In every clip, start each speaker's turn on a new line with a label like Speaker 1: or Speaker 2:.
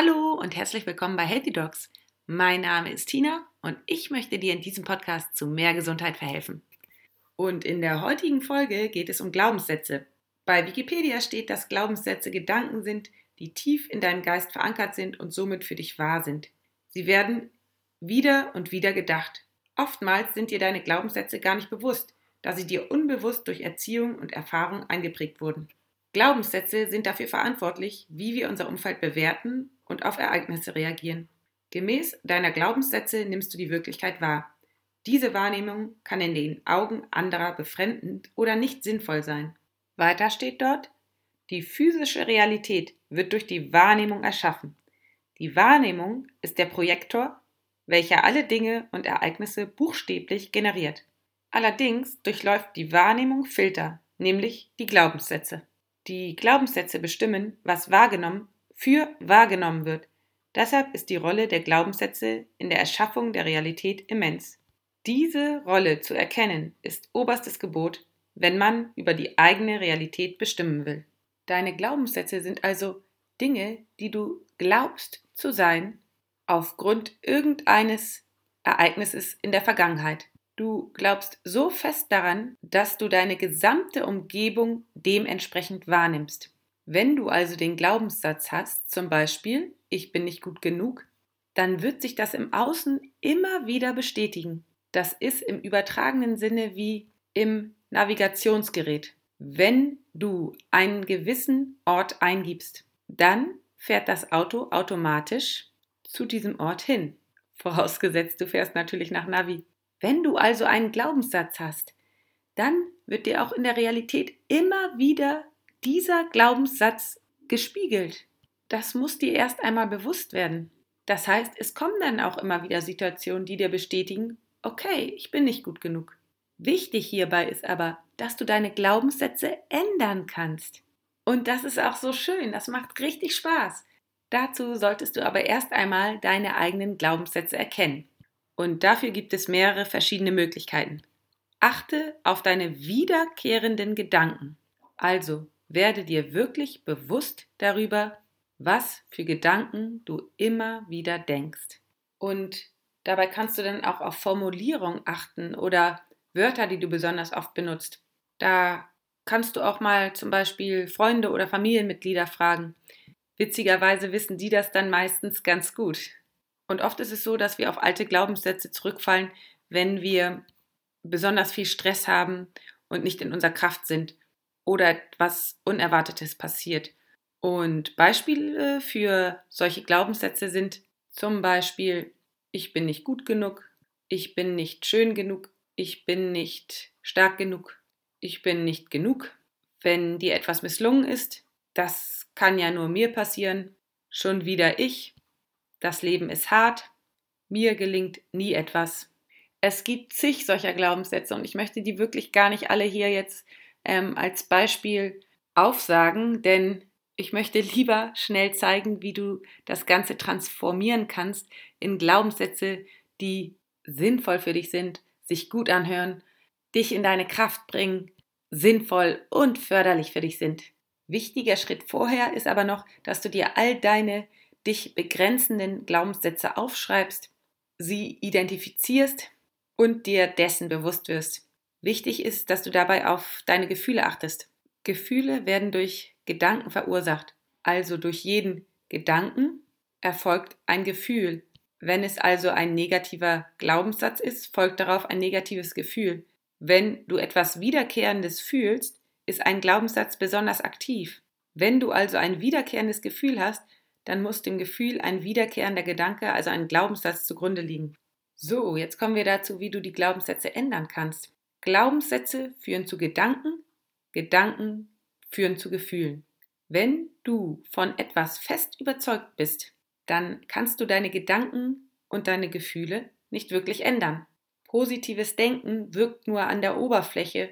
Speaker 1: Hallo und herzlich willkommen bei Healthy Dogs. Mein Name ist Tina und ich möchte dir in diesem Podcast zu mehr Gesundheit verhelfen. Und in der heutigen Folge geht es um Glaubenssätze. Bei Wikipedia steht, dass Glaubenssätze Gedanken sind, die tief in deinem Geist verankert sind und somit für dich wahr sind. Sie werden wieder und wieder gedacht. Oftmals sind dir deine Glaubenssätze gar nicht bewusst, da sie dir unbewusst durch Erziehung und Erfahrung eingeprägt wurden. Glaubenssätze sind dafür verantwortlich, wie wir unser Umfeld bewerten und auf Ereignisse reagieren. Gemäß deiner Glaubenssätze nimmst du die Wirklichkeit wahr. Diese Wahrnehmung kann in den Augen anderer befremdend oder nicht sinnvoll sein. Weiter steht dort, die physische Realität wird durch die Wahrnehmung erschaffen. Die Wahrnehmung ist der Projektor, welcher alle Dinge und Ereignisse buchstäblich generiert. Allerdings durchläuft die Wahrnehmung Filter, nämlich die Glaubenssätze. Die Glaubenssätze bestimmen, was wahrgenommen für wahrgenommen wird. Deshalb ist die Rolle der Glaubenssätze in der Erschaffung der Realität immens. Diese Rolle zu erkennen ist oberstes Gebot, wenn man über die eigene Realität bestimmen will. Deine Glaubenssätze sind also Dinge, die du glaubst zu sein, aufgrund irgendeines Ereignisses in der Vergangenheit. Du glaubst so fest daran, dass du deine gesamte Umgebung dementsprechend wahrnimmst. Wenn du also den Glaubenssatz hast, zum Beispiel, ich bin nicht gut genug, dann wird sich das im Außen immer wieder bestätigen. Das ist im übertragenen Sinne wie im Navigationsgerät. Wenn du einen gewissen Ort eingibst, dann fährt das Auto automatisch zu diesem Ort hin. Vorausgesetzt, du fährst natürlich nach Navi. Wenn du also einen Glaubenssatz hast, dann wird dir auch in der Realität immer wieder dieser Glaubenssatz gespiegelt. Das muss dir erst einmal bewusst werden. Das heißt, es kommen dann auch immer wieder Situationen, die dir bestätigen, okay, ich bin nicht gut genug. Wichtig hierbei ist aber, dass du deine Glaubenssätze ändern kannst. Und das ist auch so schön, das macht richtig Spaß. Dazu solltest du aber erst einmal deine eigenen Glaubenssätze erkennen. Und dafür gibt es mehrere verschiedene Möglichkeiten. Achte auf deine wiederkehrenden Gedanken. Also werde dir wirklich bewusst darüber, was für Gedanken du immer wieder denkst. Und dabei kannst du dann auch auf Formulierung achten oder Wörter, die du besonders oft benutzt. Da kannst du auch mal zum Beispiel Freunde oder Familienmitglieder fragen. Witzigerweise wissen die das dann meistens ganz gut. Und oft ist es so, dass wir auf alte Glaubenssätze zurückfallen, wenn wir besonders viel Stress haben und nicht in unserer Kraft sind oder etwas Unerwartetes passiert. Und Beispiele für solche Glaubenssätze sind zum Beispiel, ich bin nicht gut genug, ich bin nicht schön genug, ich bin nicht stark genug, ich bin nicht genug. Wenn dir etwas misslungen ist, das kann ja nur mir passieren, schon wieder ich, das Leben ist hart, mir gelingt nie etwas. Es gibt zig solcher Glaubenssätze und ich möchte die wirklich gar nicht alle hier jetzt ähm, als Beispiel aufsagen, denn ich möchte lieber schnell zeigen, wie du das Ganze transformieren kannst in Glaubenssätze, die sinnvoll für dich sind, sich gut anhören, dich in deine Kraft bringen, sinnvoll und förderlich für dich sind. Wichtiger Schritt vorher ist aber noch, dass du dir all deine dich begrenzenden Glaubenssätze aufschreibst, sie identifizierst und dir dessen bewusst wirst. Wichtig ist, dass du dabei auf deine Gefühle achtest. Gefühle werden durch Gedanken verursacht. Also durch jeden Gedanken erfolgt ein Gefühl. Wenn es also ein negativer Glaubenssatz ist, folgt darauf ein negatives Gefühl. Wenn du etwas Wiederkehrendes fühlst, ist ein Glaubenssatz besonders aktiv. Wenn du also ein wiederkehrendes Gefühl hast, dann muss dem Gefühl ein wiederkehrender Gedanke, also ein Glaubenssatz zugrunde liegen. So, jetzt kommen wir dazu, wie du die Glaubenssätze ändern kannst. Glaubenssätze führen zu Gedanken, Gedanken führen zu Gefühlen. Wenn du von etwas fest überzeugt bist, dann kannst du deine Gedanken und deine Gefühle nicht wirklich ändern. Positives Denken wirkt nur an der Oberfläche.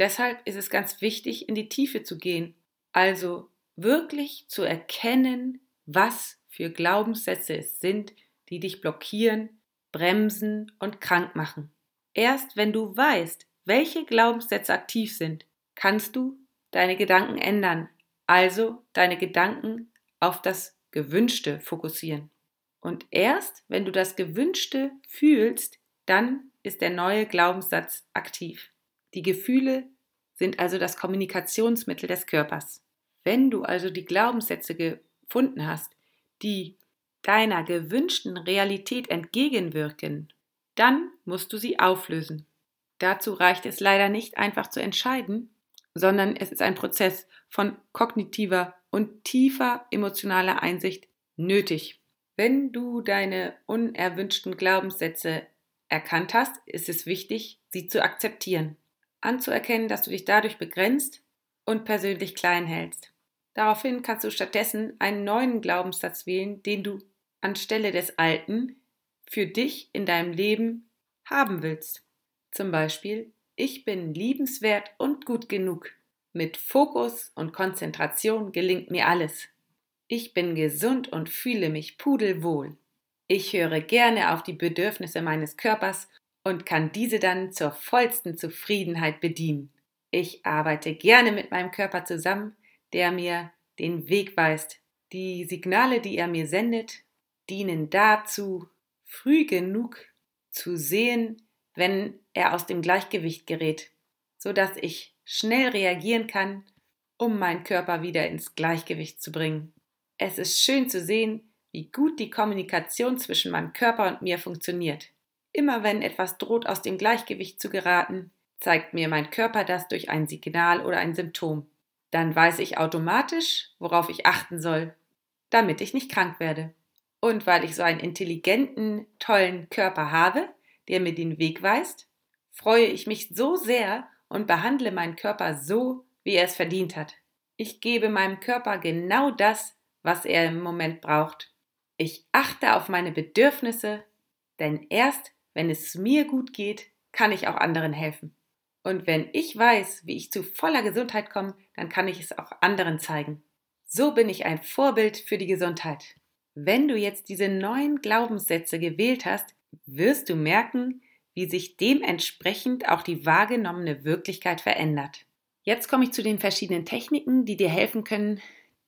Speaker 1: Deshalb ist es ganz wichtig, in die Tiefe zu gehen. Also wirklich zu erkennen, was für Glaubenssätze es sind, die dich blockieren, bremsen und krank machen. Erst wenn du weißt, welche Glaubenssätze aktiv sind, kannst du deine Gedanken ändern, also deine Gedanken auf das Gewünschte fokussieren. Und erst wenn du das Gewünschte fühlst, dann ist der neue Glaubenssatz aktiv. Die Gefühle sind also das Kommunikationsmittel des Körpers. Wenn du also die Glaubenssätze gefunden hast, die deiner gewünschten Realität entgegenwirken, dann musst du sie auflösen. Dazu reicht es leider nicht einfach zu entscheiden, sondern es ist ein Prozess von kognitiver und tiefer emotionaler Einsicht nötig. Wenn du deine unerwünschten Glaubenssätze erkannt hast, ist es wichtig, sie zu akzeptieren, anzuerkennen, dass du dich dadurch begrenzt und persönlich klein hältst. Daraufhin kannst du stattdessen einen neuen Glaubenssatz wählen, den du anstelle des alten für dich in deinem Leben haben willst. Zum Beispiel, ich bin liebenswert und gut genug. Mit Fokus und Konzentration gelingt mir alles. Ich bin gesund und fühle mich pudelwohl. Ich höre gerne auf die Bedürfnisse meines Körpers und kann diese dann zur vollsten Zufriedenheit bedienen. Ich arbeite gerne mit meinem Körper zusammen, der mir den Weg weist. Die Signale, die er mir sendet, dienen dazu, früh genug zu sehen, wenn er aus dem Gleichgewicht gerät, so dass ich schnell reagieren kann, um meinen Körper wieder ins Gleichgewicht zu bringen. Es ist schön zu sehen, wie gut die Kommunikation zwischen meinem Körper und mir funktioniert. Immer wenn etwas droht aus dem Gleichgewicht zu geraten, zeigt mir mein Körper das durch ein Signal oder ein Symptom. Dann weiß ich automatisch, worauf ich achten soll, damit ich nicht krank werde. Und weil ich so einen intelligenten, tollen Körper habe, der mir den Weg weist, freue ich mich so sehr und behandle meinen Körper so, wie er es verdient hat. Ich gebe meinem Körper genau das, was er im Moment braucht. Ich achte auf meine Bedürfnisse, denn erst wenn es mir gut geht, kann ich auch anderen helfen. Und wenn ich weiß, wie ich zu voller Gesundheit komme, dann kann ich es auch anderen zeigen. So bin ich ein Vorbild für die Gesundheit. Wenn du jetzt diese neuen Glaubenssätze gewählt hast, wirst du merken, wie sich dementsprechend auch die wahrgenommene Wirklichkeit verändert. Jetzt komme ich zu den verschiedenen Techniken, die dir helfen können,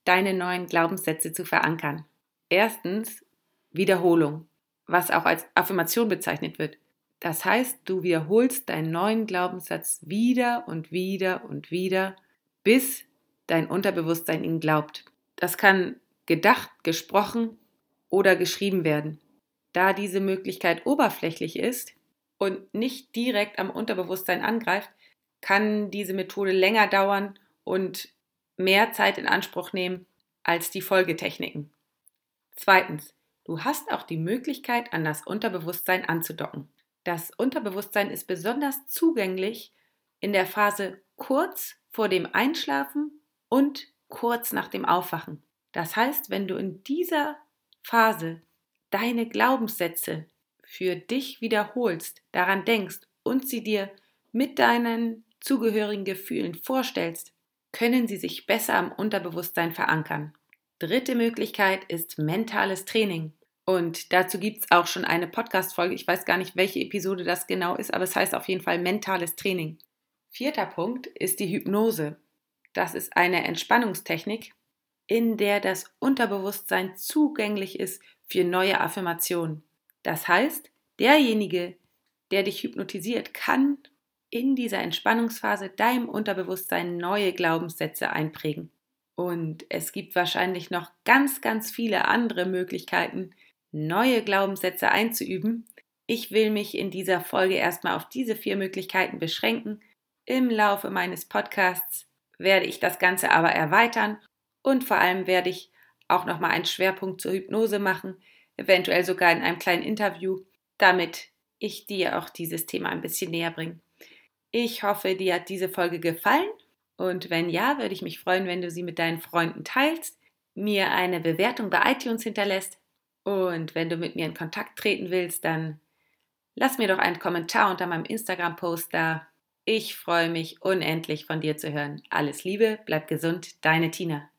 Speaker 1: deine neuen Glaubenssätze zu verankern. Erstens Wiederholung, was auch als Affirmation bezeichnet wird. Das heißt, du wiederholst deinen neuen Glaubenssatz wieder und wieder und wieder, bis dein Unterbewusstsein ihn glaubt. Das kann gedacht, gesprochen oder geschrieben werden. Da diese Möglichkeit oberflächlich ist und nicht direkt am Unterbewusstsein angreift, kann diese Methode länger dauern und mehr Zeit in Anspruch nehmen als die Folgetechniken. Zweitens, du hast auch die Möglichkeit, an das Unterbewusstsein anzudocken. Das Unterbewusstsein ist besonders zugänglich in der Phase kurz vor dem Einschlafen und kurz nach dem Aufwachen. Das heißt, wenn du in dieser Phase deine Glaubenssätze für dich wiederholst, daran denkst und sie dir mit deinen zugehörigen Gefühlen vorstellst, können sie sich besser am Unterbewusstsein verankern. Dritte Möglichkeit ist mentales Training. Und dazu gibt es auch schon eine Podcast-Folge. Ich weiß gar nicht, welche Episode das genau ist, aber es heißt auf jeden Fall mentales Training. Vierter Punkt ist die Hypnose. Das ist eine Entspannungstechnik, in der das Unterbewusstsein zugänglich ist für neue Affirmationen. Das heißt, derjenige, der dich hypnotisiert, kann in dieser Entspannungsphase deinem Unterbewusstsein neue Glaubenssätze einprägen. Und es gibt wahrscheinlich noch ganz, ganz viele andere Möglichkeiten, neue Glaubenssätze einzuüben. Ich will mich in dieser Folge erstmal auf diese vier Möglichkeiten beschränken. Im Laufe meines Podcasts werde ich das Ganze aber erweitern und vor allem werde ich auch nochmal einen Schwerpunkt zur Hypnose machen, eventuell sogar in einem kleinen Interview, damit ich dir auch dieses Thema ein bisschen näher bringe. Ich hoffe, dir hat diese Folge gefallen und wenn ja, würde ich mich freuen, wenn du sie mit deinen Freunden teilst, mir eine Bewertung bei iTunes hinterlässt und wenn du mit mir in Kontakt treten willst, dann lass mir doch einen Kommentar unter meinem Instagram-Post da. Ich freue mich unendlich von dir zu hören. Alles Liebe, bleib gesund, deine Tina.